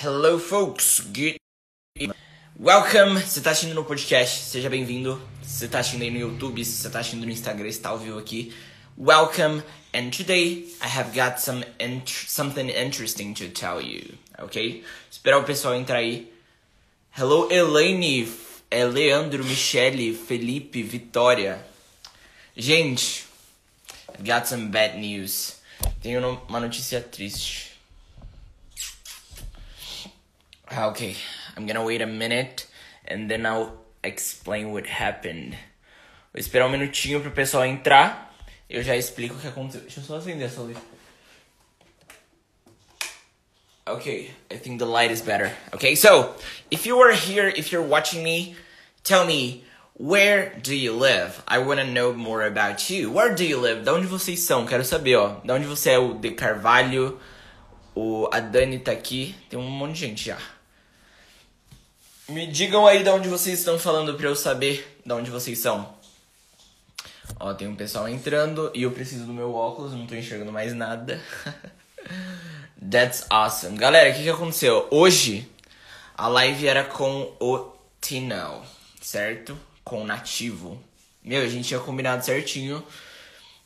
Hello, folks. Good. Welcome. Você tá assistindo no podcast? Seja bem-vindo. Você tá assistindo aí no YouTube? Você tá assistindo no Instagram, está ao vivo aqui. Welcome. And today I have got some int something interesting to tell you. Ok? Esperar o pessoal entrar aí. Hello, Elaine. É Leandro, Michele, Felipe, Vitória. Gente, I've got some bad news. Tenho uma notícia triste. Ah, okay, I'm gonna wait a minute and then I'll explain what happened. Vou esperar um minutinho pro pessoal entrar. Eu já explico o que aconteceu. Deixa eu só acender essa luz. Okay, I think the light is better. Okay, so if you are here, if you're watching me, tell me where do you live? I want to know more about you. Where do you live? Da onde vocês são? Quero saber, ó. Da onde você é? O De Carvalho, o a Dani tá aqui. Tem um monte de gente já. Me digam aí de onde vocês estão falando pra eu saber de onde vocês são. Ó, tem um pessoal entrando e eu preciso do meu óculos, não tô enxergando mais nada. That's awesome. Galera, o que, que aconteceu? Hoje a live era com o Tino, certo? Com o nativo. Meu, a gente tinha combinado certinho.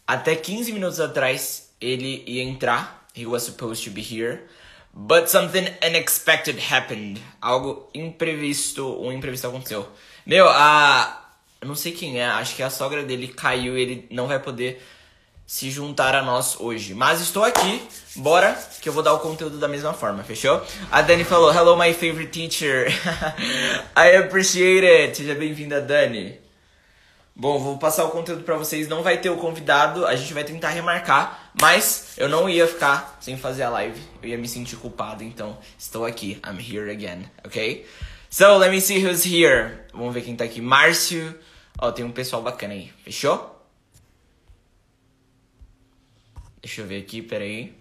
Até 15 minutos atrás ele ia entrar. He was supposed to be here. But something unexpected happened. Algo imprevisto, um imprevisto aconteceu. Meu, a. Eu não sei quem é, acho que a sogra dele caiu e ele não vai poder se juntar a nós hoje. Mas estou aqui, bora, que eu vou dar o conteúdo da mesma forma, fechou? A Dani falou: Hello, my favorite teacher. I appreciate it. Seja bem-vinda, Dani. Bom, vou passar o conteúdo para vocês. Não vai ter o convidado, a gente vai tentar remarcar, mas eu não ia ficar sem fazer a live. Eu ia me sentir culpado, então estou aqui. I'm here again, ok? So, let me see who's here. Vamos ver quem tá aqui. Márcio. Ó, tem um pessoal bacana aí. Fechou? Deixa eu ver aqui, peraí.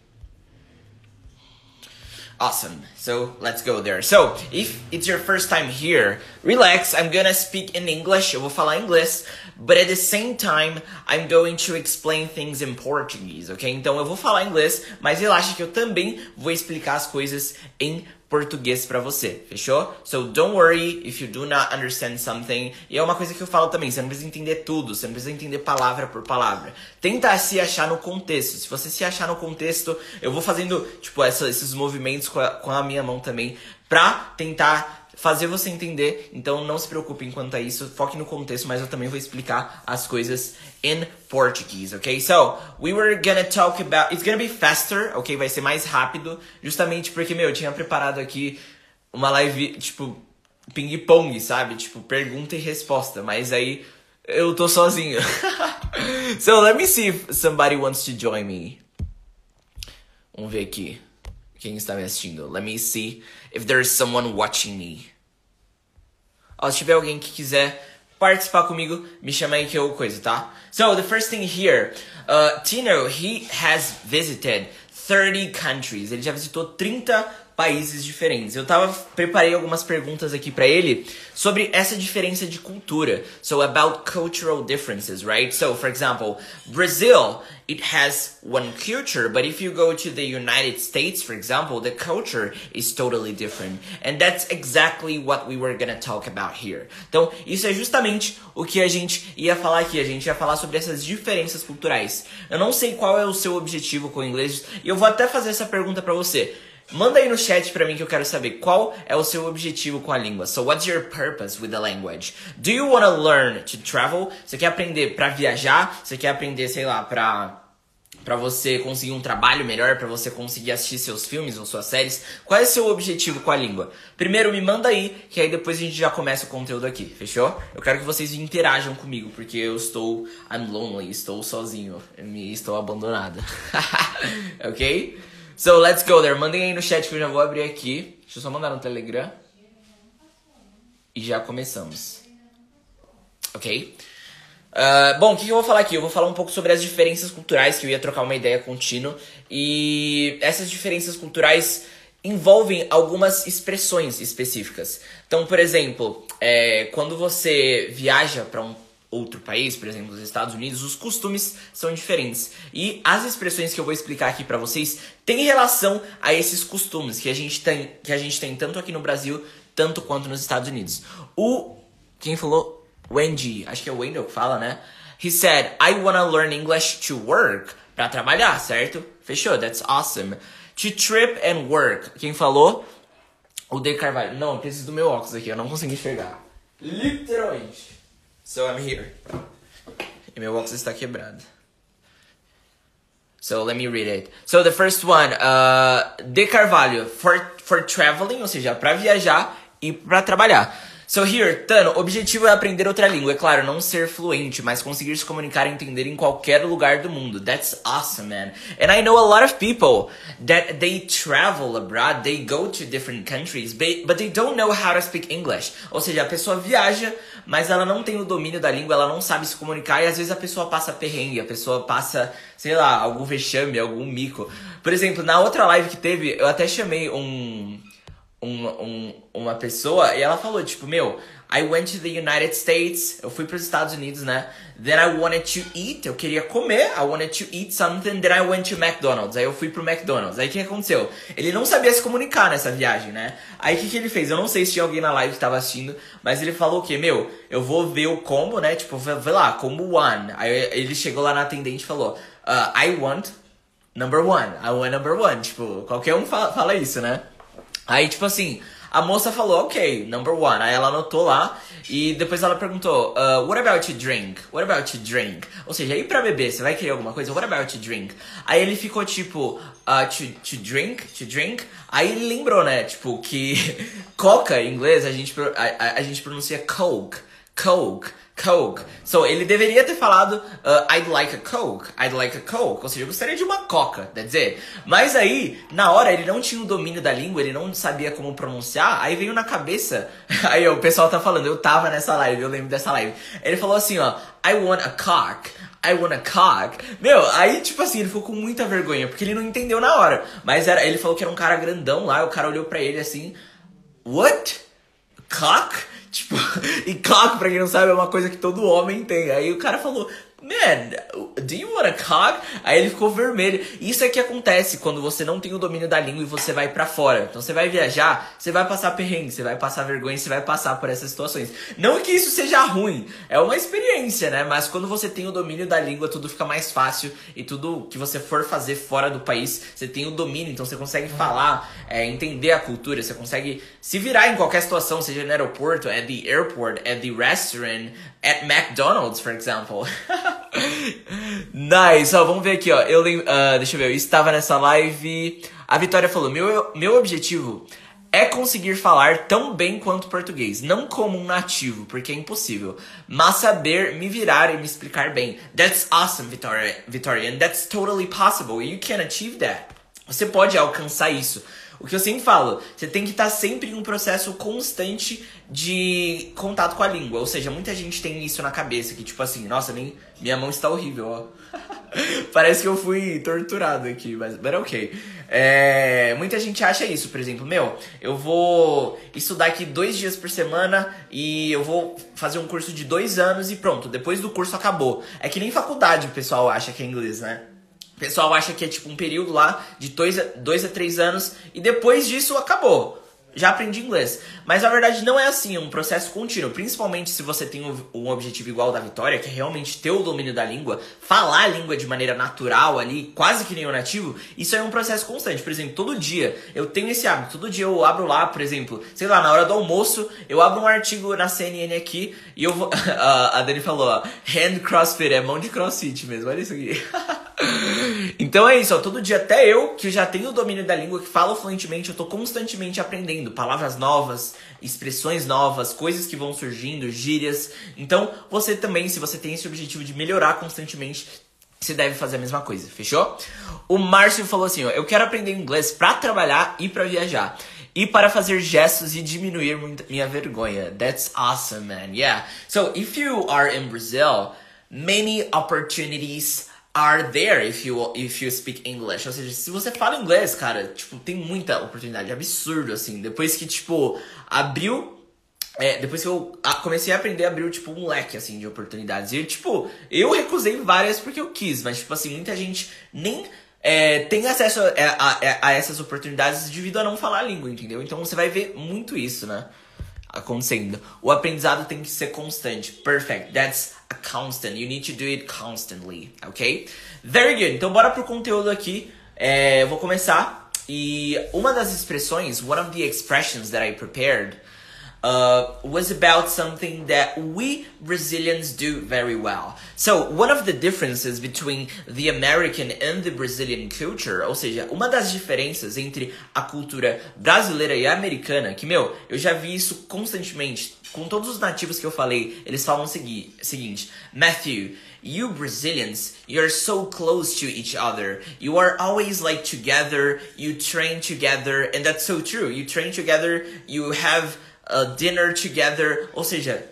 Awesome. So let's go there. So if it's your first time here, relax. I'm gonna speak in English. Eu vou falar inglês, but at the same time, I'm going to explain things in Portuguese, ok? Então eu vou falar inglês, mas relaxa que eu também vou explicar as coisas em português para você, fechou? So don't worry if you do not understand something. E é uma coisa que eu falo também, você não precisa entender tudo, você não precisa entender palavra por palavra. Tenta se achar no contexto. Se você se achar no contexto, eu vou fazendo, tipo, essa, esses movimentos com a, com a minha mão também pra tentar fazer você entender. Então não se preocupe quanto a isso, foque no contexto, mas eu também vou explicar as coisas in Portuguese, ok? So, we were gonna talk about. It's gonna be faster, ok? Vai ser mais rápido, justamente porque, meu, eu tinha preparado aqui uma live, tipo, ping-pong, sabe? Tipo, pergunta e resposta, mas aí eu tô sozinho. so, let me see if somebody wants to join me. Vamos ver aqui quem está me assistindo. Let me see if there's someone watching me. Ó, se tiver alguém que quiser participar comigo, me chama aí que eu coisa, tá? So, the first thing here, uh, Tino, he has visited 30 countries. Ele já visitou 30 países diferentes. Eu tava preparei algumas perguntas aqui para ele sobre essa diferença de cultura. So about cultural differences, right? So for example, Brazil, it has one culture, but if you go to the United States, for example, the culture is totally different. And that's exactly what we were gonna talk about here. Então, isso é justamente o que a gente ia falar aqui. A gente ia falar sobre essas diferenças culturais. Eu não sei qual é o seu objetivo com o inglês, e eu vou até fazer essa pergunta para você. Manda aí no chat pra mim que eu quero saber qual é o seu objetivo com a língua. So, what's your purpose with the language? Do you want to learn to travel? Você quer aprender para viajar? Você quer aprender, sei lá, pra para você conseguir um trabalho melhor, para você conseguir assistir seus filmes ou suas séries? Qual é o seu objetivo com a língua? Primeiro me manda aí, que aí depois a gente já começa o conteúdo aqui, fechou? Eu quero que vocês interajam comigo, porque eu estou I'm lonely, estou sozinho, estou abandonada. ok? So let's go there. Mandem aí no chat que eu já vou abrir aqui. Deixa eu só mandar no Telegram. E já começamos. Ok? Uh, bom, o que, que eu vou falar aqui? Eu vou falar um pouco sobre as diferenças culturais, que eu ia trocar uma ideia contínuo. E essas diferenças culturais envolvem algumas expressões específicas. Então, por exemplo, é, quando você viaja para um outro país, por exemplo, os Estados Unidos, os costumes são diferentes. E as expressões que eu vou explicar aqui para vocês têm relação a esses costumes que a gente tem, que a gente tem tanto aqui no Brasil, tanto quanto nos Estados Unidos. O quem falou Wendy, acho que é o Wendell que fala, né? He said, I wanna learn English to work. Pra trabalhar, certo? Fechou, that's awesome. To trip and work. Quem falou? O De Carvalho. Não, eu preciso do meu óculos aqui, eu não consigo enxergar. Literalmente. So I'm here. E meu óculos está quebrado. So let me read it. So the first one, uh, De Carvalho, for, for traveling, ou seja, para viajar e para trabalhar. So here, Tano, o objetivo é aprender outra língua. É claro, não ser fluente, mas conseguir se comunicar e entender em qualquer lugar do mundo. That's awesome, man. And I know a lot of people that they travel abroad, they go to different countries, but they don't know how to speak English. Ou seja, a pessoa viaja, mas ela não tem o domínio da língua, ela não sabe se comunicar e às vezes a pessoa passa perrengue, a pessoa passa, sei lá, algum vexame, algum mico. Por exemplo, na outra live que teve, eu até chamei um um, um, uma pessoa e ela falou, tipo, meu, I went to the United States, eu fui para os Estados Unidos, né? Then I wanted to eat, eu queria comer, I wanted to eat something, then I went to McDonald's. Aí eu fui pro McDonald's. Aí o que aconteceu? Ele não sabia se comunicar nessa viagem, né? Aí o que, que ele fez? Eu não sei se tinha alguém na live que tava assistindo, mas ele falou o quê? Meu, eu vou ver o combo, né? Tipo, vê lá, combo one. Aí ele chegou lá na atendente e falou, uh, I want number one, I want number one. Tipo, qualquer um fala, fala isso, né? Aí, tipo assim, a moça falou, ok, number one. Aí ela anotou lá e depois ela perguntou, uh, what about you drink? What about you drink? Ou seja, aí pra beber, você vai querer alguma coisa? What about you drink? Aí ele ficou tipo, uh, to, to drink? To drink? Aí ele lembrou, né, tipo, que coca em inglês a gente, a, a, a gente pronuncia coke. Coke. Coke. So, ele deveria ter falado uh, I'd like a Coke. I'd like a Coke. Ou seja, eu gostaria de uma coca, quer dizer. Mas aí, na hora, ele não tinha o domínio da língua, ele não sabia como pronunciar. Aí veio na cabeça. Aí o pessoal tá falando, eu tava nessa live, eu lembro dessa live. Ele falou assim, ó, I want a cock. I want a cock. Meu, aí, tipo assim, ele ficou com muita vergonha, porque ele não entendeu na hora. Mas era, ele falou que era um cara grandão lá, o cara olhou pra ele assim, What? Cock? Tipo, e cock, pra quem não sabe, é uma coisa que todo homem tem. Aí o cara falou, Man, do you want a? Aí ele ficou vermelho. Isso é que acontece quando você não tem o domínio da língua e você vai para fora. Então você vai viajar, você vai passar perrengue, você vai passar vergonha, você vai passar por essas situações. Não que isso seja ruim, é uma experiência, né? Mas quando você tem o domínio da língua, tudo fica mais fácil e tudo que você for fazer fora do país, você tem o domínio, então você consegue falar, é, entender a cultura, você consegue se virar em qualquer situação, seja no aeroporto, at the airport, at the restaurant, at McDonald's, for example. nice, ó, vamos ver aqui, ó. Eu uh, deixa eu ver, eu estava nessa live. A Vitória falou: meu, meu objetivo é conseguir falar tão bem quanto português, não como um nativo, porque é impossível, mas saber me virar e me explicar bem. That's awesome, Victoria, Victoria, and that's totally possible. You can achieve that. Você pode alcançar isso. O que eu sempre falo, você tem que estar sempre em um processo constante de contato com a língua. Ou seja, muita gente tem isso na cabeça, que tipo assim, nossa, nem, minha mão está horrível, ó. Parece que eu fui torturado aqui, mas but ok. É, muita gente acha isso, por exemplo, meu, eu vou estudar aqui dois dias por semana e eu vou fazer um curso de dois anos e pronto, depois do curso acabou. É que nem faculdade o pessoal acha que é inglês, né? O pessoal acha que é tipo um período lá de dois a, dois a três anos e depois disso acabou. Já aprendi inglês. Mas na verdade não é assim, é um processo contínuo. Principalmente se você tem um objetivo igual da Vitória, que é realmente ter o domínio da língua, falar a língua de maneira natural ali, quase que nem o nativo, isso é um processo constante. Por exemplo, todo dia eu tenho esse hábito, todo dia eu abro lá, por exemplo, sei lá, na hora do almoço, eu abro um artigo na CNN aqui e eu vou. a Dani falou, ó, hand crossfit, é mão de crossfit mesmo, olha isso aqui. então é isso, ó, todo dia, até eu, que já tenho o domínio da língua, que falo fluentemente, eu tô constantemente aprendendo palavras novas, expressões novas, coisas que vão surgindo, gírias. Então, você também, se você tem esse objetivo de melhorar constantemente, você deve fazer a mesma coisa, fechou? O Márcio falou assim, ó, eu quero aprender inglês para trabalhar e para viajar. E para fazer gestos e diminuir minha vergonha. That's awesome, man. Yeah. So, if you are in Brazil, many opportunities are there if you if you speak English. Ou seja, se você fala inglês, cara, tipo, tem muita oportunidade, absurdo assim. Depois que tipo abriu é, depois que eu comecei a aprender, abriu, tipo, um leque, assim, de oportunidades. E, tipo, eu recusei várias porque eu quis, mas, tipo assim, muita gente nem é, tem acesso a, a, a, essas oportunidades devido a não falar a língua, entendeu? Então você vai ver muito isso, né? Acontecendo. O aprendizado tem que ser constante. Perfect. That's a constant. You need to do it constantly, ok? Very good. Então bora pro conteúdo aqui. É, eu vou começar. E uma das expressões, one of the expressions that I prepared uh, was about something that we Brazilians do very well. So, one of the differences between the American and the Brazilian culture, ou seja, uma das diferenças entre a cultura brasileira e a americana, que, meu, eu já vi isso constantemente, com todos os nativos que eu falei, eles falam o segui seguinte, Matthew, you Brazilians, you're so close to each other. You are always like together, you train together, and that's so true. You train together, you have uh, dinner together, ou seja,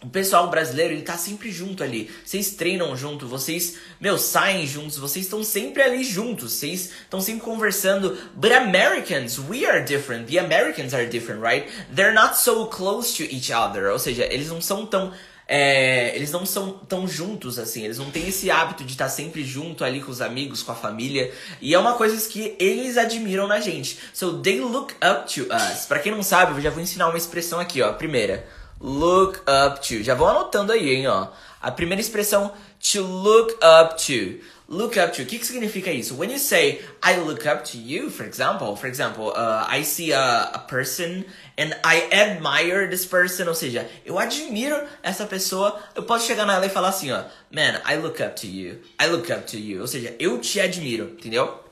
o pessoal brasileiro, ele tá sempre junto ali. Vocês treinam junto, vocês, meu, saem juntos, vocês estão sempre ali juntos, vocês estão sempre conversando. But Americans, we are different. The Americans are different, right? They're not so close to each other. Ou seja, eles não são tão é, eles não são tão juntos assim, eles não têm esse hábito de estar sempre junto ali com os amigos, com a família. E é uma coisa que eles admiram na gente. So they look up to us. Para quem não sabe, eu já vou ensinar uma expressão aqui, ó. primeira, look up to. Já vou anotando aí, hein, ó. A primeira expressão, to look up to. Look up to. O que, que significa isso? When you say, I look up to you, for example, for example, uh, I see a, a person and I admire this person, ou seja, eu admiro essa pessoa, eu posso chegar nela e falar assim, ó, man, I look up to you, I look up to you, ou seja, eu te admiro, entendeu?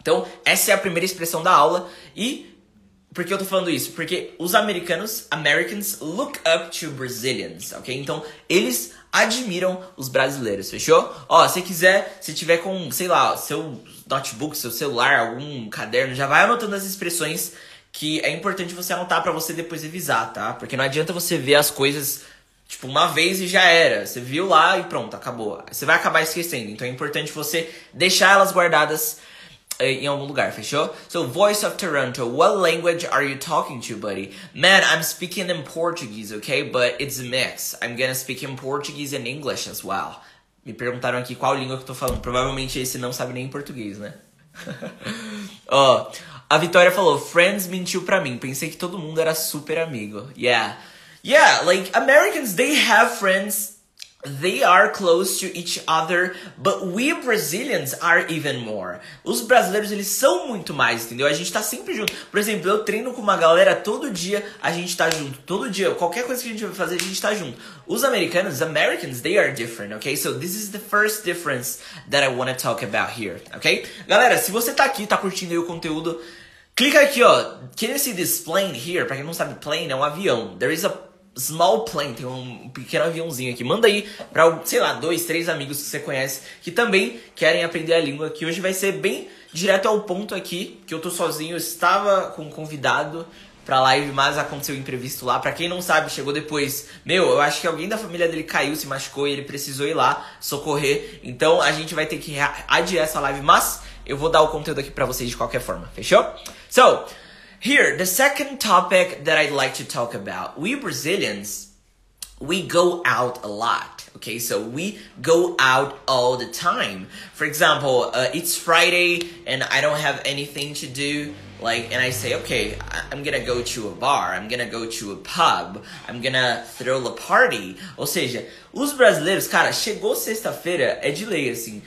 Então, essa é a primeira expressão da aula e por que eu tô falando isso? Porque os americanos, Americans, look up to Brazilians, ok? Então, eles admiram os brasileiros, fechou? Ó, se quiser, se tiver com, sei lá, seu notebook, seu celular, algum caderno, já vai anotando as expressões que é importante você anotar para você depois revisar, tá? Porque não adianta você ver as coisas tipo uma vez e já era. Você viu lá e pronto, acabou. Você vai acabar esquecendo. Então é importante você deixar elas guardadas em algum lugar, fechou? So, Voice of Toronto, what language are you talking to, buddy? Man, I'm speaking in Portuguese, okay? But it's a mix. I'm gonna speak in Portuguese and English as well. Me perguntaram aqui qual língua que eu tô falando. Provavelmente esse não sabe nem português, né? Ó, oh, a Vitória falou, Friends mentiu pra mim. Pensei que todo mundo era super amigo. Yeah. Yeah, like, Americans, they have friends They are close to each other, but we Brazilians are even more. Os brasileiros, eles são muito mais, entendeu? A gente tá sempre junto. Por exemplo, eu treino com uma galera todo dia, a gente tá junto. Todo dia, qualquer coisa que a gente vai fazer, a gente tá junto. Os americanos, Americans, they are different, okay? So this is the first difference that I want to talk about here, okay? Galera, se você tá aqui, tá curtindo aí o conteúdo, clica aqui, ó. Can you see this plane here? Pra quem não sabe, plane é um avião. There is a Small Plane, tem um pequeno aviãozinho aqui. Manda aí para, sei lá, dois, três amigos que você conhece que também querem aprender a língua, que hoje vai ser bem direto ao ponto aqui, que eu tô sozinho, estava com um convidado pra live, mas aconteceu um imprevisto lá. Pra quem não sabe, chegou depois. Meu, eu acho que alguém da família dele caiu, se machucou e ele precisou ir lá socorrer. Então a gente vai ter que adiar essa live, mas eu vou dar o conteúdo aqui pra vocês de qualquer forma, fechou? So, Here, the second topic that I'd like to talk about. We Brazilians, we go out a lot. Okay, so we go out all the time. For example, uh, it's Friday and I don't have anything to do. Like, and I say, okay, I'm gonna go to a bar, I'm gonna go to a pub, I'm gonna throw a party. Ou seja, os brasileiros, cara, chegou sexta-feira, é de lei, assim.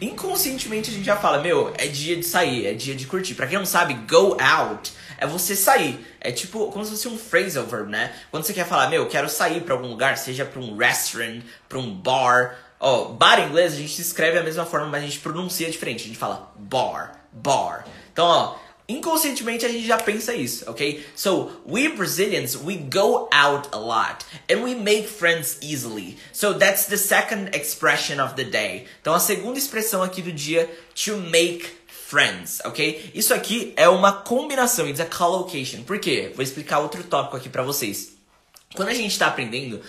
Inconscientemente a gente já fala, meu, é dia de sair, é dia de curtir. Pra quem não sabe, go out é você sair. É tipo como se fosse um phrasal verb, né? Quando você quer falar, meu, eu quero sair para algum lugar, seja para um restaurant, para um bar. Ó, oh, bar em inglês a gente escreve da mesma forma, mas a gente pronuncia diferente. A gente fala bar, bar. Então, ó, inconscientemente a gente já pensa isso, ok? So, we Brazilians, we go out a lot and we make friends easily. So, that's the second expression of the day. Então, a segunda expressão aqui do dia, to make friends, ok? Isso aqui é uma combinação, it's a collocation. Por quê? Vou explicar outro tópico aqui para vocês. Quando a gente está aprendendo,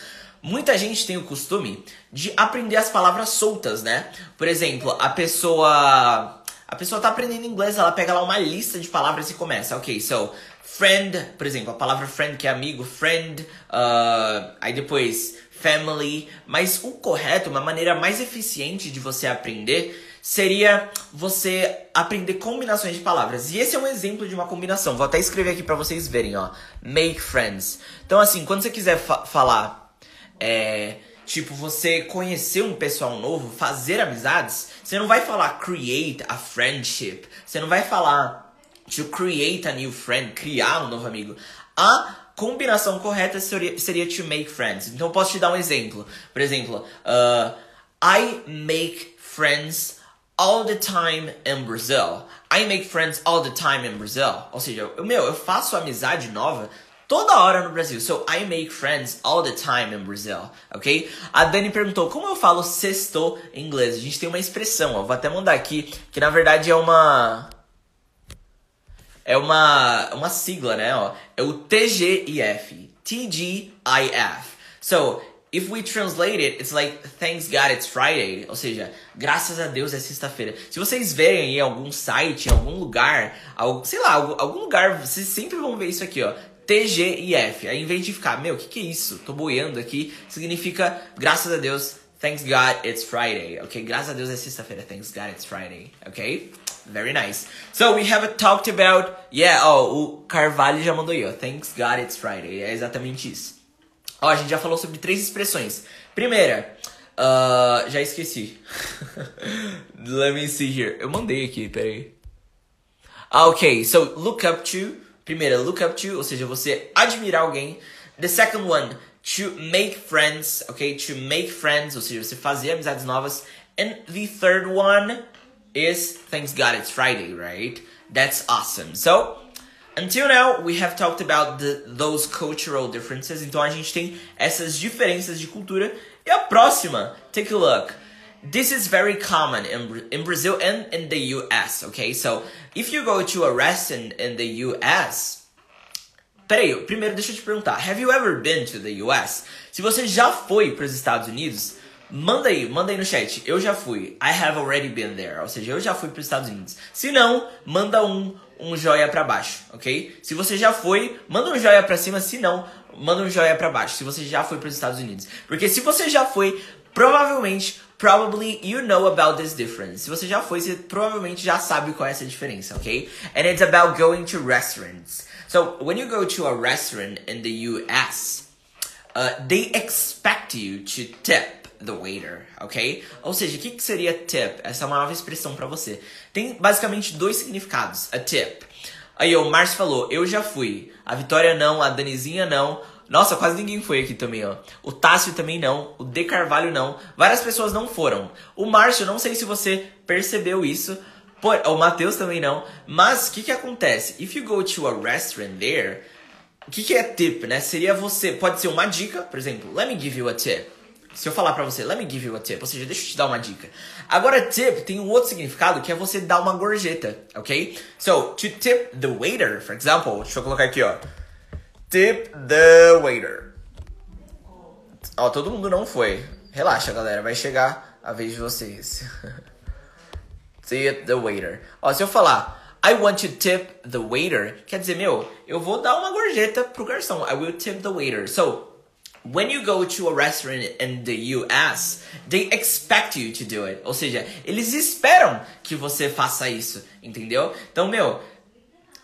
muita gente tem o costume de aprender as palavras soltas, né? Por exemplo, a pessoa A pessoa tá aprendendo inglês, ela pega lá uma lista de palavras e começa. Ok, so, friend, por exemplo, a palavra friend que é amigo, friend, uh, aí depois family. Mas o correto, uma maneira mais eficiente de você aprender seria você aprender combinações de palavras. E esse é um exemplo de uma combinação. Vou até escrever aqui para vocês verem, ó. Make friends. Então, assim, quando você quiser fa falar, é, tipo, você conhecer um pessoal novo, fazer amizades, você não vai falar create a friendship. Você não vai falar to create a new friend, criar um novo amigo. A combinação correta seria, seria to make friends. Então, posso te dar um exemplo. Por exemplo, uh, I make friends all the time in Brazil. I make friends all the time in Brazil. Ou seja, eu, meu, eu faço amizade nova toda hora no Brasil. So I make friends all the time in Brazil, ok? A Dani perguntou como eu falo sexto em inglês. A gente tem uma expressão, ó, vou até mandar aqui, que na verdade é uma é uma uma sigla, né, ó. É o TGIF. TGIF. So, If we translate it, it's like thanks God it's Friday, ou seja, graças a Deus é sexta-feira. Se vocês verem em algum site, em algum lugar, algum, sei lá, algum, lugar, vocês sempre vão ver isso aqui, ó. TGIF. Aí em vez de ficar, meu, o que, que é isso? Tô boiando aqui, significa graças a Deus, thanks God it's Friday, ok? Graças a Deus é sexta-feira, thanks God it's Friday, ok? Very nice. So we have talked about, yeah, oh, o Carvalho já mandou aí, ó, thanks God it's Friday, é exatamente isso. Ó, a gente já falou sobre três expressões. Primeira, uh, já esqueci. Let me see here. Eu mandei aqui, peraí. Ah, ok. So, look up to. Primeira, look up to, ou seja, você admirar alguém. The second one, to make friends, ok? To make friends, ou seja, você fazer amizades novas. And the third one is, thanks God it's Friday, right? That's awesome. So, Until now, we have talked about the, those cultural differences. Então a gente tem essas diferenças de cultura. E a próxima, take a look. This is very common in, in Brazil and in the US, okay? So, if you go to a restaurant in the US, Peraí, primeiro deixa eu te perguntar, have you ever been to the US? Se você já foi para os Estados Unidos, manda aí, manda aí no chat. Eu já fui. I have already been there. Ou seja, eu já fui para os Estados Unidos. Se não, manda um um joia para baixo, ok? Se você já foi, manda um joia para cima, se não, manda um joia para baixo, se você já foi para os Estados Unidos. Porque se você já foi, provavelmente, probably you know about this difference. Se você já foi, você provavelmente já sabe qual é essa diferença, ok? And it's about going to restaurants. So, when you go to a restaurant in the US, uh, they expect you to tip the waiter, ok? Ou seja, o que, que seria tip? Essa é uma nova expressão para você. Tem basicamente dois significados. A tip. Aí o Márcio falou, eu já fui. A Vitória não, a Danizinha não. Nossa, quase ninguém foi aqui também, ó. O Tássio também não, o De Carvalho não. Várias pessoas não foram. O Márcio, não sei se você percebeu isso. O Matheus também não. Mas o que, que acontece? If you go to a restaurant there, o que, que é tip, né? Seria você. Pode ser uma dica, por exemplo, let me give you a tip. Se eu falar pra você, let me give you a tip, ou seja, deixa eu te dar uma dica. Agora, tip tem um outro significado que é você dar uma gorjeta, ok? So, to tip the waiter, for example, deixa eu colocar aqui, ó. Tip the waiter. Ó, todo mundo não foi. Relaxa, galera, vai chegar a vez de vocês. tip the waiter. Ó, se eu falar, I want to tip the waiter, quer dizer, meu, eu vou dar uma gorjeta pro garçom. I will tip the waiter. So, When you go to a restaurant in the US, they expect you to do it. Ou seja, eles esperam que você faça isso, entendeu? Então, meu,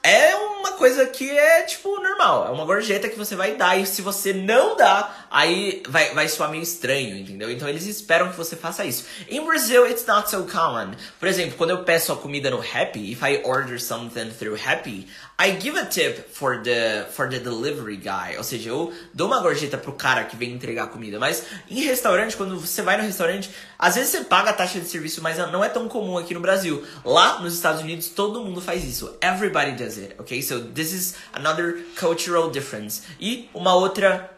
é uma coisa que é, tipo, normal. É uma gorjeta que você vai dar. E se você não dá, aí vai, vai soar meio estranho, entendeu? Então eles esperam que você faça isso. Em Brasil, it's not so common. Por exemplo, quando eu peço a comida no Happy, if I order something through Happy, I give a tip for the, for the delivery guy. Ou seja, eu dou uma gorjeta pro cara que vem entregar a comida. Mas em restaurante, quando você vai no restaurante, às vezes você paga a taxa de serviço, mas não é tão comum aqui no Brasil. Lá nos Estados Unidos, todo mundo faz isso. Everybody does it, ok? So this is another cultural difference. E uma outra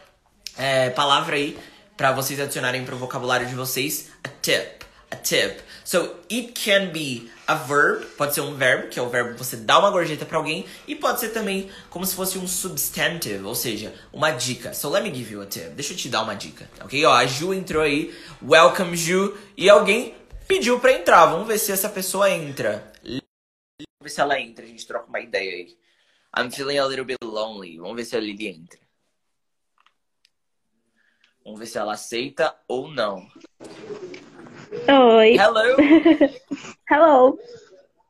é, palavra aí para vocês adicionarem para o vocabulário de vocês, a tip. A tip. So it can be a verb, pode ser um verbo, que é o verbo você dá uma gorjeta para alguém, e pode ser também como se fosse um substantive, ou seja, uma dica. So let me give you a tip. Deixa eu te dar uma dica, ok? Ó, a Ju entrou aí. Welcome, Ju. E alguém pediu pra entrar. Vamos ver se essa pessoa entra. Vamos ver se ela entra. A gente troca uma ideia aí. I'm feeling a little bit lonely. Vamos ver se a Lily entra. Vamos ver se ela aceita ou não. Oi. Hello. Hello.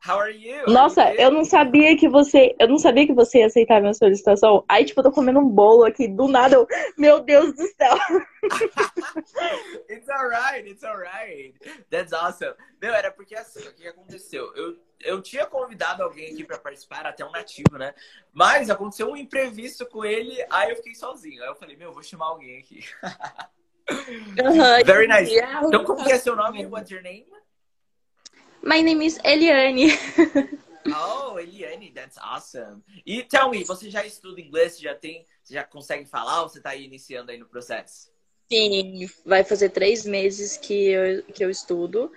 How are you? Nossa, Are you eu não sabia que você, eu não sabia que você ia aceitar a minha solicitação. Aí, tipo, eu tô comendo um bolo aqui, do nada, eu, meu Deus do céu. It's alright, it's alright. That's awesome. Meu, era porque assim, o que aconteceu? Eu, eu tinha convidado alguém aqui pra participar, até um nativo, né? Mas aconteceu um imprevisto com ele, aí eu fiquei sozinho. Aí eu falei, meu, vou chamar alguém aqui. Aham, Very nice. yeah. Então, como que é seu nome? What's your name? My name is Eliane. Oh, Eliane, that's awesome. E tell me, você já estuda inglês? Você já tem, você já consegue falar ou você tá aí iniciando aí no processo? Sim, vai fazer três meses que eu, que eu estudo.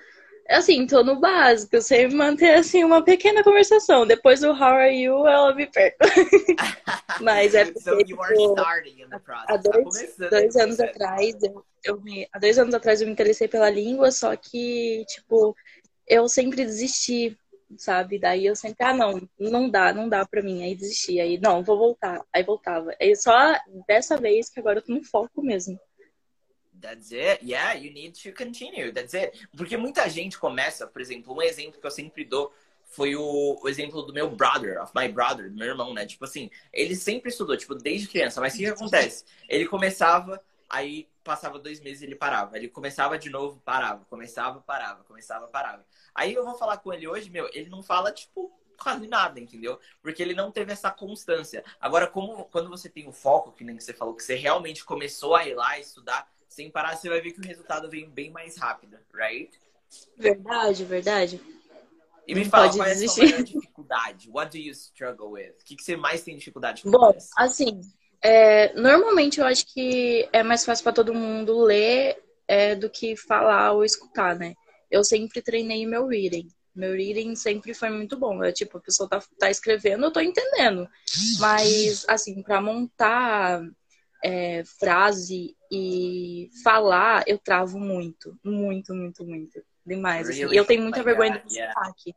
Assim, tô no básico, eu sei manter, assim, uma pequena conversação. Depois do how are you, ela me perco. Mas é porque, so you are tipo, starting in the process. há Tá dois, dois anos atrás, eu, eu me, há dois anos atrás eu me interessei pela língua, só que, tipo, eu sempre desisti, sabe? Daí eu sempre, ah, não, não dá, não dá pra mim. Aí desisti, aí, não, vou voltar. Aí voltava. Aí só dessa vez que agora eu tô no foco mesmo. That's it. Yeah, you need to continue. That's it. Porque muita gente começa, por exemplo, um exemplo que eu sempre dou foi o, o exemplo do meu brother, of my brother, do meu irmão, né? Tipo assim, ele sempre estudou, tipo, desde criança. Mas o que, que acontece? Ele começava, aí passava dois meses ele parava. Ele começava de novo, parava. Começava, parava. Começava, parava. Aí eu vou falar com ele hoje, meu, ele não fala, tipo, quase nada, entendeu? Porque ele não teve essa constância. Agora, como quando você tem o foco, que nem você falou, que você realmente começou a ir lá estudar sem parar, você vai ver que o resultado vem bem mais rápido, right? Verdade, verdade. E me Não fala, qual é a sua desistir. maior dificuldade? What do you struggle with? O que, que você mais tem dificuldade com Bom, isso? assim, é, normalmente eu acho que é mais fácil pra todo mundo ler é, do que falar ou escutar, né? Eu sempre treinei meu reading. Meu reading sempre foi muito bom. É tipo, a pessoa tá, tá escrevendo, eu tô entendendo. Mas, assim, pra montar é, frase e falar, eu travo muito. Muito, muito, muito. Demais. Assim. E eu tenho muita My vergonha God, do yeah. sotaque.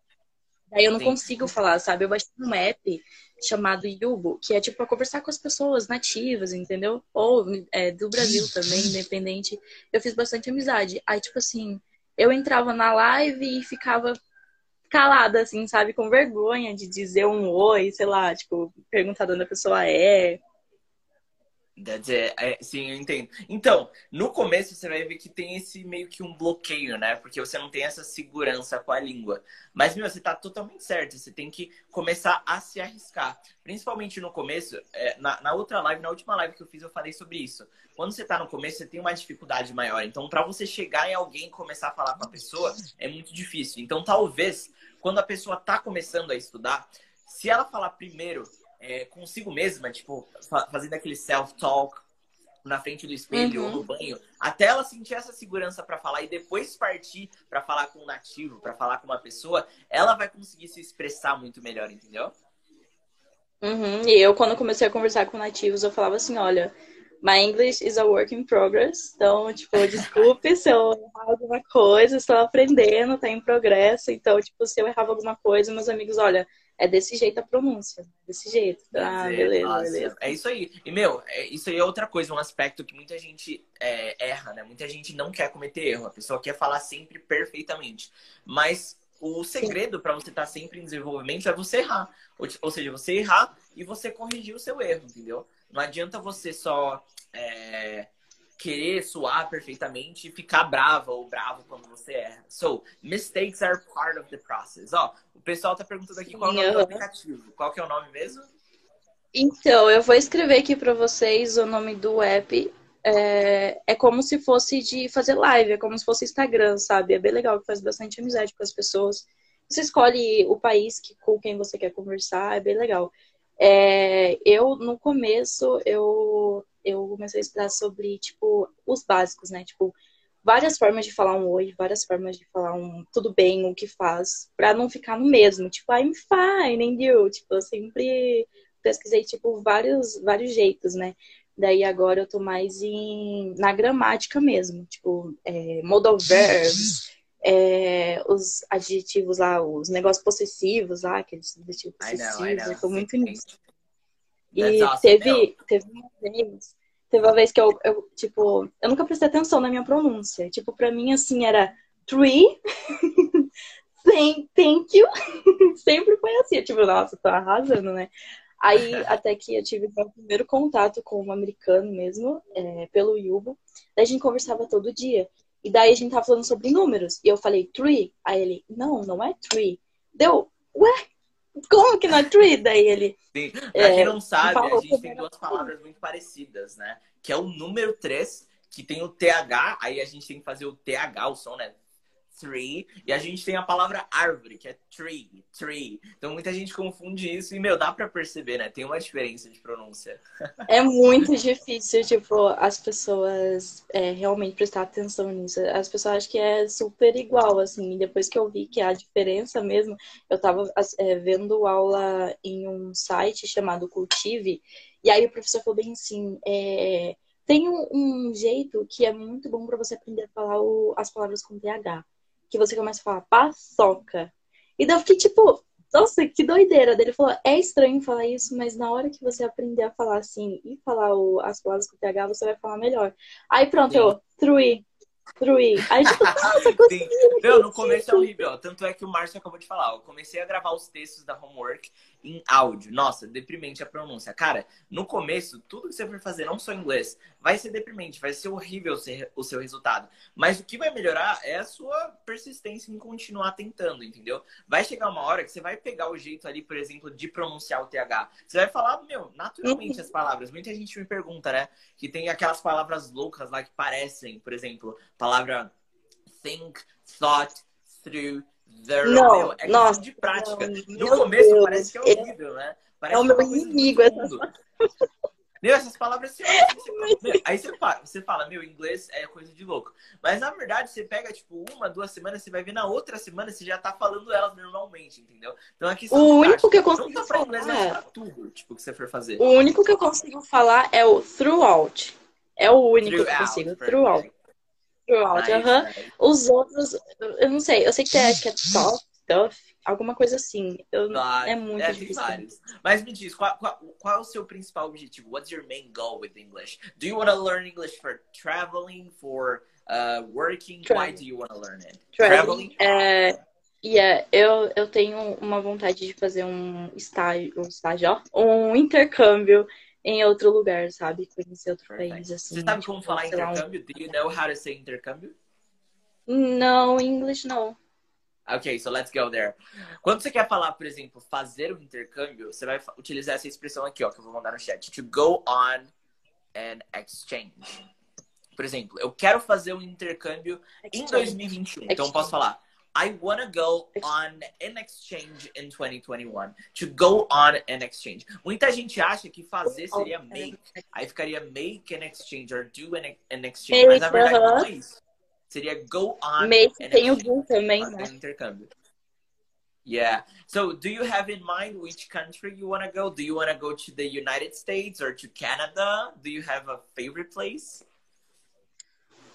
Daí eu não Sim. consigo falar, sabe? Eu baixei um app chamado Yubo, que é tipo pra conversar com as pessoas nativas, entendeu? Ou é, do Brasil também, independente. Eu fiz bastante amizade. Aí, tipo assim, eu entrava na live e ficava calada, assim, sabe? Com vergonha de dizer um oi, sei lá, tipo, perguntar de onde a pessoa é. That's it. É, sim, eu entendo. Então, no começo você vai ver que tem esse meio que um bloqueio, né? Porque você não tem essa segurança com a língua. Mas, meu, você tá totalmente certo. Você tem que começar a se arriscar. Principalmente no começo, é, na, na outra live, na última live que eu fiz, eu falei sobre isso. Quando você tá no começo, você tem uma dificuldade maior. Então, para você chegar em alguém e começar a falar com a pessoa, é muito difícil. Então, talvez, quando a pessoa tá começando a estudar, se ela falar primeiro é, consigo mesma, tipo, fa- fazendo aquele self-talk na frente do espelho Uhum. ou no banho, até ela sentir essa segurança pra falar e depois partir pra falar com um nativo, pra falar com uma pessoa, ela vai conseguir se expressar muito melhor, entendeu? Uhum. E eu, quando comecei a conversar com nativos, eu falava assim, olha, my English is a work in progress. Então, tipo, desculpe se eu errar alguma coisa, estou aprendendo, tá em progresso. Então, tipo, se eu errava alguma coisa, meus amigos, olha, é desse jeito a pronúncia, desse jeito. Ah, beleza, nossa, beleza. É isso aí. E, meu, é- isso aí é outra coisa, um aspecto que muita gente é, erra, né? Muita gente não quer cometer erro. A pessoa quer falar sempre perfeitamente. Mas o segredo para você estar sempre em desenvolvimento é você errar. Ou, ou seja, você errar e você corrigir o seu erro, entendeu? Não adianta você só é, querer soar perfeitamente e ficar brava ou bravo quando você erra. So, mistakes are part of the process. Ó, o pessoal tá perguntando aqui qual é o nome do Aham. aplicativo. Qual que é o nome mesmo? Então, eu vou escrever aqui pra vocês o nome do app. É, é como se fosse de fazer live, é como se fosse Instagram, sabe? É bem legal, que faz bastante amizade com as pessoas. Você escolhe o país que, com quem você quer conversar, é bem legal. É, eu, no começo, eu, eu comecei a estudar sobre, tipo, os básicos, né? Tipo, várias formas de falar um oi, várias formas de falar um tudo bem, o que faz, pra não ficar no mesmo. Tipo, I'm fine, and you? Tipo, eu sempre pesquisei, tipo, vários, vários jeitos, né? Daí agora eu tô mais em, na gramática mesmo, tipo, é, modal verbs, é, os adjetivos lá, os negócios possessivos lá, aqueles adjetivos possessivos, eu tô muito nisso. E awesome. teve, teve uma vez, teve uma vez que eu, eu, tipo, eu nunca prestei atenção na minha pronúncia. Tipo, pra mim, assim, era three, thank you. Sempre foi assim, tipo, nossa, tô arrasando, né? Aí, até que eu tive meu primeiro contato com um americano mesmo, é, pelo Yubo. Daí a gente conversava todo dia. E daí a gente tava falando sobre números. E eu falei, three. Aí ele, não, não é three. Deu, ué, como que não é three? Daí ele. Sim. Pra é, quem não sabe, a gente tem duas palavras muito parecidas, né? Que é o número 3, que tem o TH, aí a gente tem que fazer o TH, o som, né? Tree. E a gente tem a palavra árvore, que é tree, tree. Então muita gente confunde isso e, meu, dá pra perceber, né? Tem uma diferença de pronúncia. É muito difícil, tipo, as pessoas é, realmente prestar atenção nisso. As pessoas acham que é super igual, assim. E depois que eu vi que há diferença mesmo, eu tava é, vendo aula em um site chamado Cultive. E aí o professor falou bem assim, é, tem um, um, jeito que é muito bom para você aprender a falar o, as palavras com TH que você começa a falar paçoca. E daí eu fiquei tipo, nossa, que doideira. Ele falou, é estranho falar isso, mas na hora que você aprender a falar assim e falar o, as palavras com TH, você vai falar melhor. Aí pronto, Sim. eu, trui, trui. Aí tipo, nossa, consegui. Não, no começo é horrível. Ó. Tanto é que o Márcio acabou de falar. Eu comecei a gravar os textos da homework em áudio. Nossa, deprimente a pronúncia. Cara, no começo, tudo que você for fazer, não só em inglês, vai ser deprimente, vai ser horrível o seu resultado. Mas o que vai melhorar é a sua persistência em continuar tentando, entendeu? Vai chegar uma hora que você vai pegar o jeito ali, por exemplo, de pronunciar o TH. Você vai falar, meu, naturalmente as palavras. Muita gente me pergunta, né? Que tem aquelas palavras loucas lá que parecem, por exemplo, palavra think, thought, through, There não, é nossa, de prática. Não, no começo Deus, parece que é horrível, né? Parece é o meu inimigo. Essa... Meu, essas palavras você, você, aí você fala, você fala, meu, inglês é coisa de louco. Mas na verdade, você pega, tipo, uma, duas semanas, você vai ver na outra semana, você já tá falando elas normalmente, entendeu? Então aqui O único que eu consigo não falar. Inglês, é... tudo, tipo, que você for fazer. O único que eu consigo falar é o throughout. É o único throughout, que eu consigo. Throughout. Throughout, aham. Os outros, eu não sei. Eu sei que é, que é top, stuff, alguma coisa assim. Eu, é muito é, difícil. Mas me diz, qual, qual, qual, é o seu principal objetivo? What's your main goal with English? Do you want to learn English for traveling, for uh, working? Why do you want to learn it? Traveling? É, yeah, eu, eu tenho uma vontade de fazer um estágio, um estágio, ó, um intercâmbio em outro lugar, sabe? Conhecer outro Perfect. país, assim. Você sabe como tipo, falar intercâmbio? Um... Do you know how to say intercâmbio? Não, English não. Ok, so let's go there. Quando você quer falar, por exemplo, fazer um intercâmbio, você vai utilizar essa expressão aqui, ó, que eu vou mandar no chat. To go on an exchange. Por exemplo, eu quero fazer um intercâmbio exchange. em 2021. Exchange. Então eu posso falar I want to go on an exchange in 2021. To go on an exchange. Muita gente acha que fazer seria make. Aí ficaria make an exchange or do an, an exchange. Mas na verdade uh -huh. não é isso. Seria go on make tem o do também, né? Intercâmbio. Yeah. So, do you have in mind which country you want to go? Do you want to go to the United States or to Canada? Do you have a favorite place?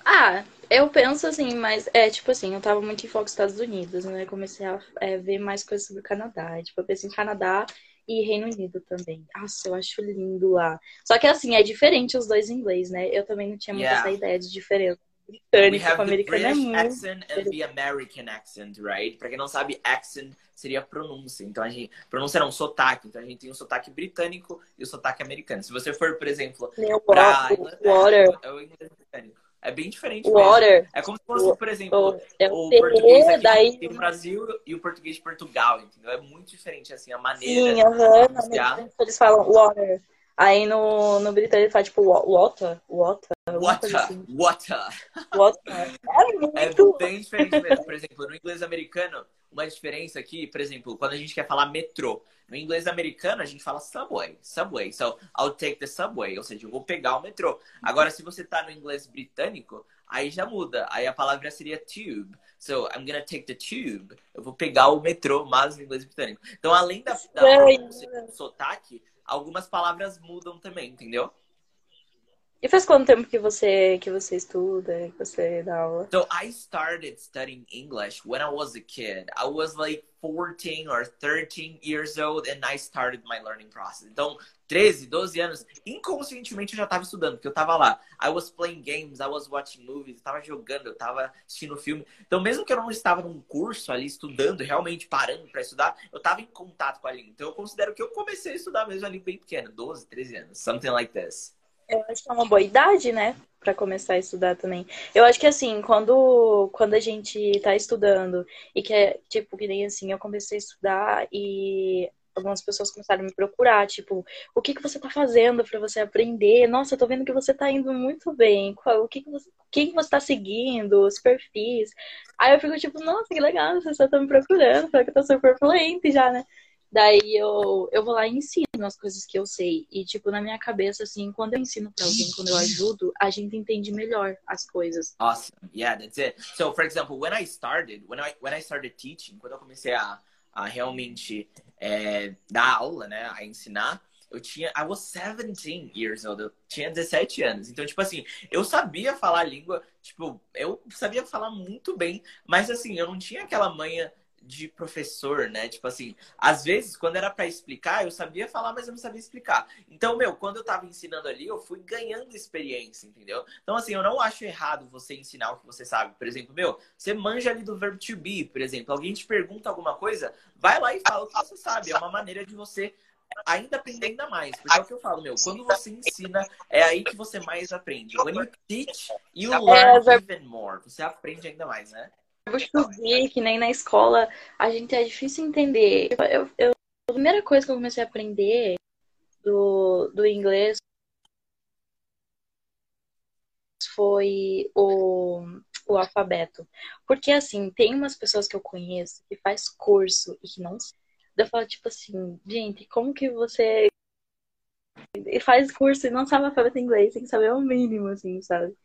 Ah, eu penso assim, mas é tipo assim, eu tava muito em foco nos Estados Unidos, né? Comecei a é, ver mais coisas sobre o Canadá. Tipo, eu pensei em Canadá e Reino Unido também. Nossa, eu acho lindo lá. Só que assim, é diferente os dois em inglês, né? Eu também não tinha muito yeah. essa ideia de diferença. Britânico com americano é muito. accent and the American accent, right? Pra quem não sabe, accent seria pronúncia. Então a gente. Pronúncia não, sotaque. Então a gente tem o sotaque britânico e o sotaque americano. Se você for, por exemplo, Meu pra Inglaterra, é o inglês britânico. É bem diferente. Water. Mesmo. É como se fosse, por exemplo, o, é o, o português aqui daí... no Brasil e o português de Portugal, entendeu? É muito diferente, assim, a maneira Sim, uhum. eles falam water. Aí no, no britânico ele fala, tipo, water, water. Water, assim. water. Water. É, muito... é bem diferente mesmo. Por exemplo, no inglês americano, uma diferença aqui, por exemplo, quando a gente quer falar metrô. No inglês americano, a gente fala subway, subway. So, I'll take the subway, ou seja, eu vou pegar o metrô. Agora, se você tá no inglês britânico, aí já muda. Aí a palavra seria tube. So, I'm gonna take the tube. Eu vou pegar o metrô, mas no inglês britânico. Então, além da, da do sotaque, algumas palavras mudam também, entendeu? E faz quanto tempo que você que você estuda, que você dá aula? So I started studying English when I was a kid. I was like 14 or 13 years old and I started my learning process. Então, 13, 12 anos, inconscientemente eu já estava estudando, porque eu estava lá. I was playing games, I was watching movies, eu estava jogando, eu estava assistindo filme. Então, mesmo que eu não estava num curso ali estudando, realmente parando para estudar, eu estava em contato com a língua. Então, eu considero que eu comecei a estudar mesmo ali bem pequeno, 12, 13 anos, something like this. Eu acho que é uma boa idade, né? Pra começar a estudar também. Eu acho que assim, quando, quando a gente tá estudando e que é, tipo, que nem assim, eu comecei a estudar e algumas pessoas começaram a me procurar, tipo, o que que você tá fazendo para você aprender? Nossa, eu tô vendo que você tá indo muito bem. Qual, o que que você, quem que você tá seguindo? Os perfis. Aí eu fico tipo, nossa, que legal, vocês estão me procurando, porque eu tô super fluente já, né? Daí eu, eu vou lá e ensino as coisas que eu sei. E, tipo, na minha cabeça, assim, quando eu ensino pra alguém, quando eu ajudo, a gente entende melhor as coisas. Awesome. Yeah, that's it. So, for example, when I started, when I, when I started teaching, quando eu comecei a, a realmente é, dar aula, né, a ensinar, eu tinha, I was 17 years old, eu tinha 17 anos. Então, tipo assim, eu sabia falar a língua, tipo, eu sabia falar muito bem, mas assim, eu não tinha aquela manha de professor, né? Tipo assim, às vezes, quando era para explicar, eu sabia falar, mas eu não sabia explicar. Então, meu, quando eu tava ensinando ali, eu fui ganhando experiência, entendeu? Então, assim, eu não acho errado você ensinar o que você sabe. Por exemplo, meu, você manja ali do verbo to be, por exemplo. Alguém te pergunta alguma coisa, vai lá e fala o que você sabe. É uma maneira de você ainda aprender ainda mais. Porque é o que eu falo, meu, quando você ensina, é aí que você mais aprende. When you teach, you é, learn even more. Você aprende ainda mais, né? Subir, que nem na escola, a gente é difícil entender. Eu, eu, a primeira coisa que eu comecei a aprender do, do inglês foi o, o alfabeto. Porque, assim, tem umas pessoas que eu conheço que faz curso e que não... Eu falo, tipo assim, gente, como que você faz curso e não sabe alfabeto inglês? Tem que saber o mínimo, assim, sabe?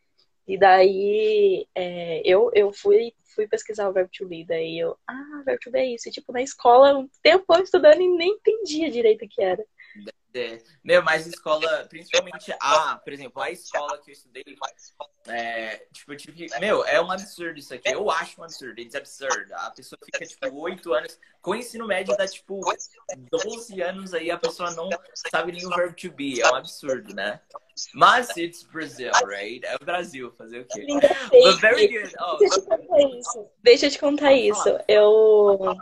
E daí é, eu, eu fui fui pesquisar o verbo to be, daí eu, ah, verbo to be é isso. E, tipo, na escola, um tempo estudando e nem entendia direito o que era. É. Meu, mas escola, principalmente a, por exemplo, a escola que eu estudei, é, tipo, eu tive que, meu, é um absurdo isso aqui. Eu acho um absurdo, é absurdo. A pessoa fica, tipo, oito anos, com ensino médio dá, tipo, 12 anos aí, a pessoa não sabe nem o verbo to be. É um absurdo, né? Mas it's Brazil, right? É o Brasil, fazer o quê? But very good. Oh. Deixa eu te contar isso. Deixa eu te contar isso. Eu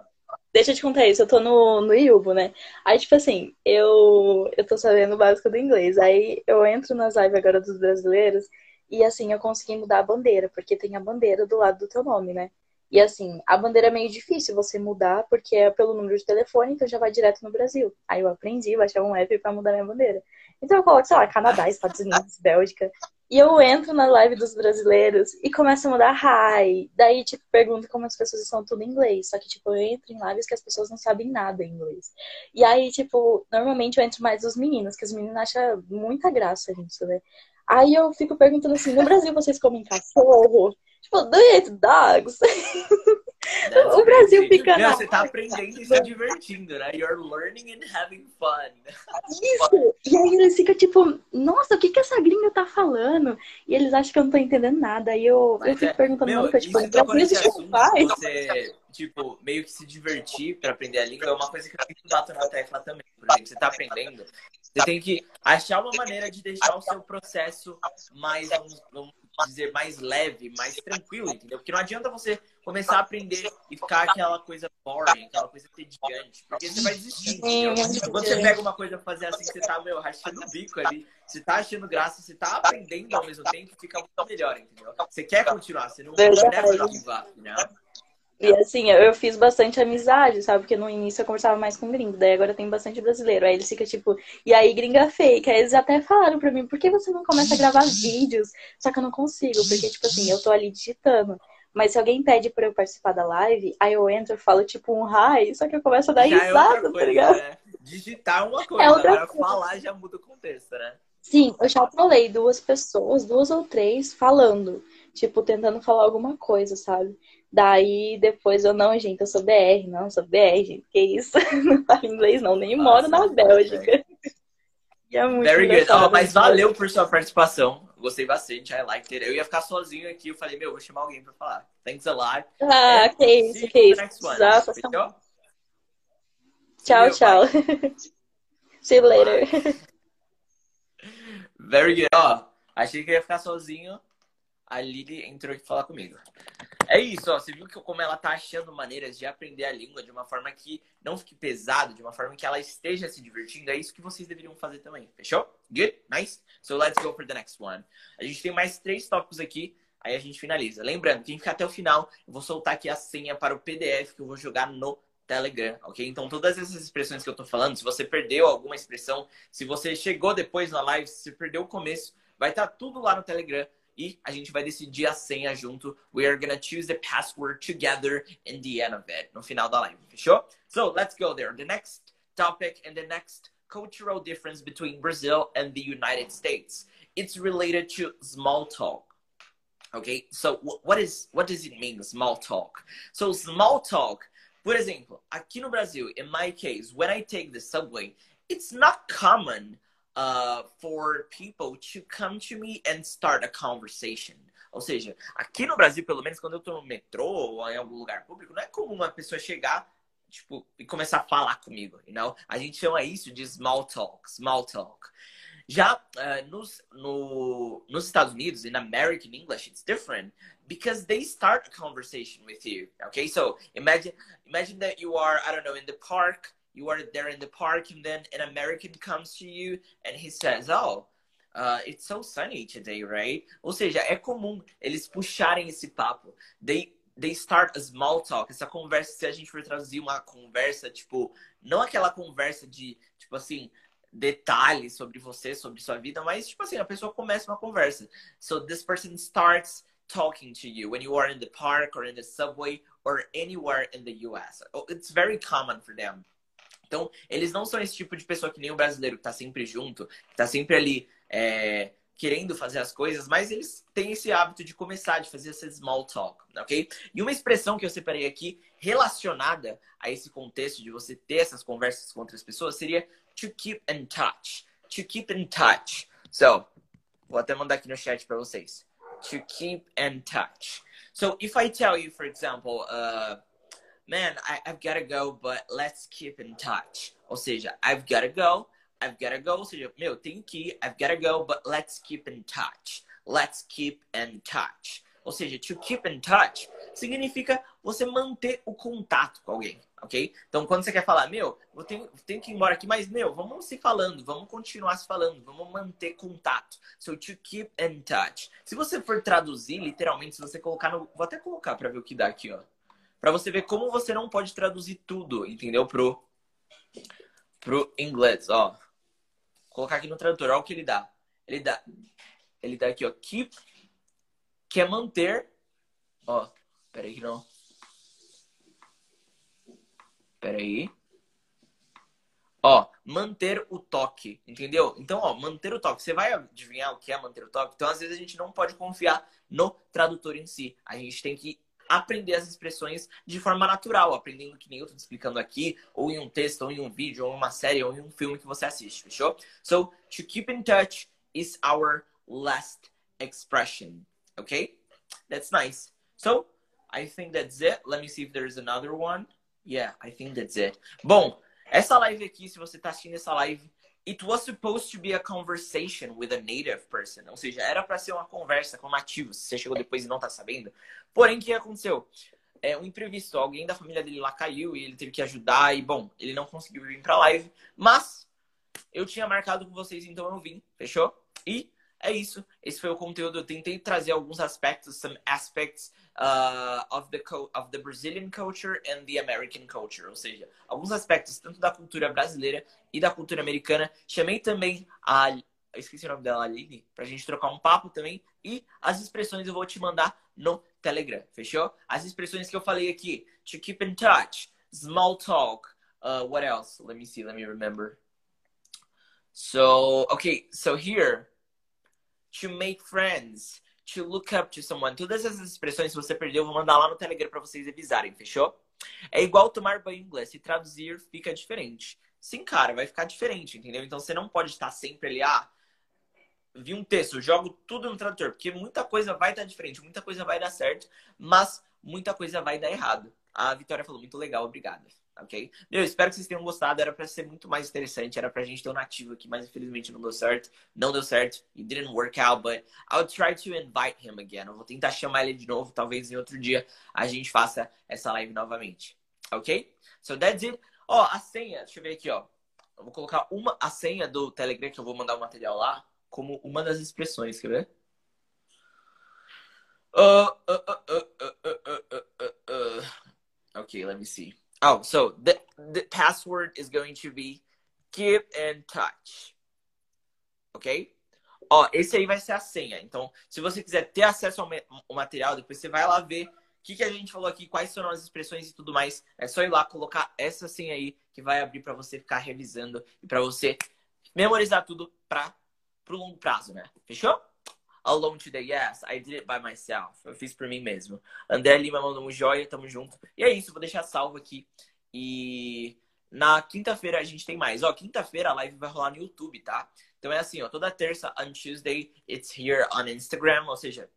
Deixa eu te contar isso, eu tô no, no Yubo, né? Aí, tipo assim, eu, eu tô sabendo o básico do inglês. Aí eu entro nas lives agora dos brasileiros e assim, eu consegui mudar a bandeira, porque tem a bandeira do lado do teu nome, né? E assim, a bandeira é meio difícil você mudar, porque é pelo número de telefone, então já vai direto no Brasil. Aí eu aprendi, baixei um app pra mudar minha bandeira. Então eu coloco, sei lá, Canadá, Estados Unidos, Bélgica. E eu entro na live dos brasileiros e começo a mudar hi. Daí, tipo, pergunto como as pessoas estão tudo em inglês. Só que, tipo, eu entro em lives que as pessoas não sabem nada em inglês. E aí, tipo, normalmente eu entro mais os meninos, que os meninos acham muita graça nisso, né? Aí eu fico perguntando assim, no Brasil vocês comem cachorro? Tipo, do eat dogs? o Brasil fica Não, Você tá aprendendo e se divertindo, né? You're learning and having fun. Isso! E aí eles ficam tipo, nossa, o que que essa gringa tá falando? E eles acham que eu não tô entendendo nada. Aí eu, eu fico é, perguntando, meu, nunca, tipo, o Brasil um pai? Você, tipo, meio que se divertir pra aprender a língua é uma coisa que eu sempre bato na tecla também. Por exemplo, você tá aprendendo, você tem que achar uma maneira de deixar o seu processo mais, vamos, vamos dizer, mais leve, mais tranquilo, entendeu? Porque não adianta você começar a aprender e ficar aquela coisa boring, aquela coisa tediante, porque você vai desistir. Entendeu? Quando você pega uma coisa pra fazer assim, você tá, meu, rachando o bico ali, você tá achando graça, você tá aprendendo ao mesmo tempo, fica muito melhor, entendeu? Você quer continuar, você não deve give up, né? E assim, eu fiz bastante amizade, sabe? Porque no início eu conversava mais com gringo, daí agora tem bastante brasileiro. Aí eles ficam tipo, e aí gringa fake. Aí eles até falaram pra mim, por que você não começa a gravar vídeos? Só que eu não consigo, porque, tipo assim, eu tô ali digitando. Mas se alguém pede pra eu participar da live, aí eu entro e falo tipo um hi, só que eu começo a dar já é risada, é coisa, tá ligado? Né? Digitar uma coisa, é outra agora coisa. falar já muda o contexto, né? Sim, eu já trolei duas pessoas, duas ou três, falando. Tipo, tentando falar alguma coisa, sabe? Daí depois eu, não, gente, eu sou BR, não, sou BR, gente, que isso? Não falo inglês, não, nem Nossa, moro na Bélgica. E é muito Very good. Oh, mas valeu por sua participação. Gostei bastante. I liked it. Eu ia ficar sozinho aqui. Eu falei, meu, vou chamar alguém pra falar. Thanks a lot. Ah, And que isso, que isso. Exato. Fechou? Tchau, you, tchau. See you later. Very good. Ó, achei que eu ia ficar sozinho. A Lili entrou aqui falar comigo. É isso, ó. Você viu que como ela tá achando maneiras de aprender a língua de uma forma que não fique pesado, de uma forma que ela esteja se divertindo. É isso que vocês deveriam fazer também. Fechou? Good? Nice? So let's go for the next one. A gente tem mais três tópicos aqui. Aí a gente finaliza. Lembrando, quem ficar até o final, eu vou soltar aqui a senha para o PDF que eu vou jogar no Telegram, ok? Então, todas essas expressões que eu tô falando, se você perdeu alguma expressão, se você chegou depois na live, se perdeu o começo, vai estar tudo lá no Telegram e a gente vai decidir a senha junto. We are gonna choose the password together in the end of it, no final da live, fechou? So, let's go there. The next topic and the next cultural difference between Brazil and the United States. It's related to small talk. Okay, so what is what does it mean small talk? So small talk, por exemplo, aqui no Brasil, in my case, when I take the subway, it's not common uh, for people to come to me and start a conversation. Ou seja, aqui no Brasil, pelo menos quando eu tô no metrô ou em algum lugar público, não é comum uma pessoa chegar tipo, e começar a falar comigo, you know? A gente chama isso de small talk, small talk. Já uh, nos, no, nos Estados Unidos, in American English, it's different because they start a conversation with you. Okay, so imagine imagine that you are I don't know in the park. You are there in the park, and then an American comes to you and he says, "Oh, uh, it's so sunny today, right?" Ou seja, é comum eles puxarem esse papo. They they start a small talk. Essa conversa, se a gente for traduzir uma conversa, tipo, não aquela conversa de, tipo assim, detalhes sobre você, sobre sua vida, mas tipo assim, a pessoa começa uma conversa. So this person starts talking to you when you are in the park or in the subway or anywhere in the US. It's very common for them. Então, eles não são esse tipo de pessoa que nem o brasileiro que tá sempre junto, que tá sempre ali é, querendo fazer as coisas, mas eles têm esse hábito de começar, de fazer esse small talk, ok? E uma expressão que eu separei aqui relacionada a esse contexto de você ter essas conversas com outras pessoas seria to keep in touch. To keep in touch. So, vou até mandar aqui no chat para vocês. To keep in touch. So, if I tell you, for example, uh, man, I, I've got to go, but let's keep in touch. Ou seja, I've got to go, I've got to go. Ou seja, meu, tenho que ir, I've got to go, but let's keep in touch. Let's keep in touch. Ou seja, to keep in touch significa você manter o contato com alguém, ok? Então, quando você quer falar, meu, eu tenho, tenho que ir embora aqui, mas, meu, vamos se falando, vamos continuar se falando, vamos manter contato. So, to keep in touch. Se você for traduzir, literalmente, se você colocar no... Vou até colocar para ver o que dá aqui, ó. Para você ver como você não pode traduzir tudo, entendeu? Pro, pro inglês, ó. Vou colocar aqui no tradutor, olha o que ele dá. Ele dá, ele dá aqui, ó, keep, que é manter, ó, peraí que não. Peraí. Ó, manter o toque, entendeu? Então, ó, manter o toque. Você vai adivinhar o que é manter o toque? Então, às vezes, a gente não pode confiar no tradutor em si. A gente tem que aprender as expressões de forma natural, aprendendo que nem eu tô explicando aqui, ou em um texto, ou em um vídeo, ou em uma série, ou em um filme que você assiste, fechou? So, to keep in touch is our last expression, okay? That's nice. So, I think that's it. Let me see if there's another one. Yeah, I think that's it. Bom, essa live aqui, se você tá assistindo essa live, it was supposed to be a conversation with a native person. Ou seja, era para ser uma conversa com nativos. Você chegou depois e não tá sabendo. Porém, o que aconteceu? É um imprevisto. Alguém da família dele lá caiu e ele teve que ajudar. E, bom, ele não conseguiu vir pra live. Mas eu tinha marcado com vocês, então eu vim. Fechou? E é isso. Esse foi o conteúdo. Eu tentei trazer alguns aspectos, some aspects uh, of, the of the Brazilian culture and the American culture. Ou seja, alguns aspectos tanto da cultura brasileira e da cultura americana. Chamei também a. Eu esqueci o nome dela, Aline, pra gente trocar um papo também. E as expressões eu vou te mandar no Telegram, fechou? As expressões que eu falei aqui. To keep in touch, small talk, uh, what else? Let me see, let me remember. So, okay, so here, to make friends, to look up to someone. Todas essas expressões, se você perdeu, eu vou mandar lá no Telegram para vocês avisarem, fechou? É igual tomar banho em inglês. Se traduzir, fica diferente. Sim, cara, vai ficar diferente, entendeu? Então você não pode estar sempre ali, ah, vi um texto, jogo tudo no tradutor, porque muita coisa vai estar diferente, muita coisa vai dar certo, mas muita coisa vai dar errado. A Vitória falou, muito legal, obrigada. Ok? Meu, espero que vocês tenham gostado. Era para ser muito mais interessante. Era pra gente ter um nativo aqui, mas infelizmente não deu certo. Não deu certo. It didn't work out, but I'll try to invite him again. Eu vou tentar chamar ele de novo. Talvez em outro dia a gente faça essa live novamente. Ok? So that's it. Ó, a senha, deixa eu ver aqui, ó. Eu vou colocar uma, a senha do Telegram, que eu vou mandar o material lá, como uma das expressões, quer ver? Uh, uh, uh, okay, let me see. Oh, so the, the password is going to be keep in touch. Ok? Ó, esse aí vai ser a senha. Então, se você quiser ter acesso ao, ao material, depois você vai lá ver o que, que a gente falou aqui, quais foram as expressões e tudo mais. É só ir lá colocar essa senha aí que vai abrir para você ficar revisando e para você memorizar tudo para o longo prazo, né? Fechou? Alone today, yes, I did it by myself. Eu fiz por mim mesmo. André Lima mandou um joia, tamo junto. E é isso, vou deixar salvo aqui. E na quinta-feira a gente tem mais. Ó, quinta-feira a live vai rolar no YouTube, tá? Então é assim, ó, toda terça, on Tuesday, it's here on Instagram, ou seja,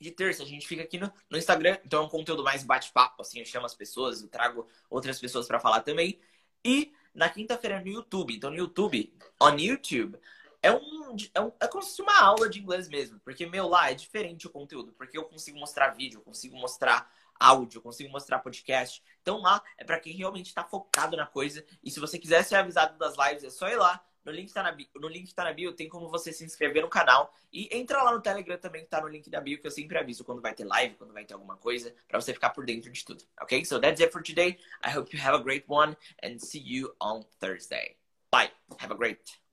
de terça a gente fica aqui no, no Instagram, então é um conteúdo mais bate-papo, assim, eu chamo as pessoas, eu trago outras pessoas para falar também. E na quinta-feira no YouTube, então no YouTube, on YouTube, é um, é um é como se fosse uma aula de inglês mesmo, porque meu lá é diferente o conteúdo, porque eu consigo mostrar vídeo, eu consigo mostrar áudio, eu consigo mostrar podcast. Então lá é para quem realmente está focado na coisa. E se você quiser ser avisado das lives, é só ir lá. No link, tá na bio, no link que tá na bio, tem como você se inscrever no canal. E entra lá no Telegram também, que tá no link da bio, que eu sempre aviso quando vai ter live, quando vai ter alguma coisa, para você ficar por dentro de tudo. Ok? So that's it for today. I hope you have a great one and see you on Thursday. Bye. Have a great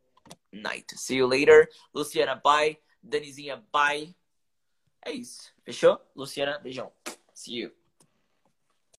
night. See you later. Luciana, bye. Danizinha, bye. É isso. Fechou? Luciana, beijão. See you.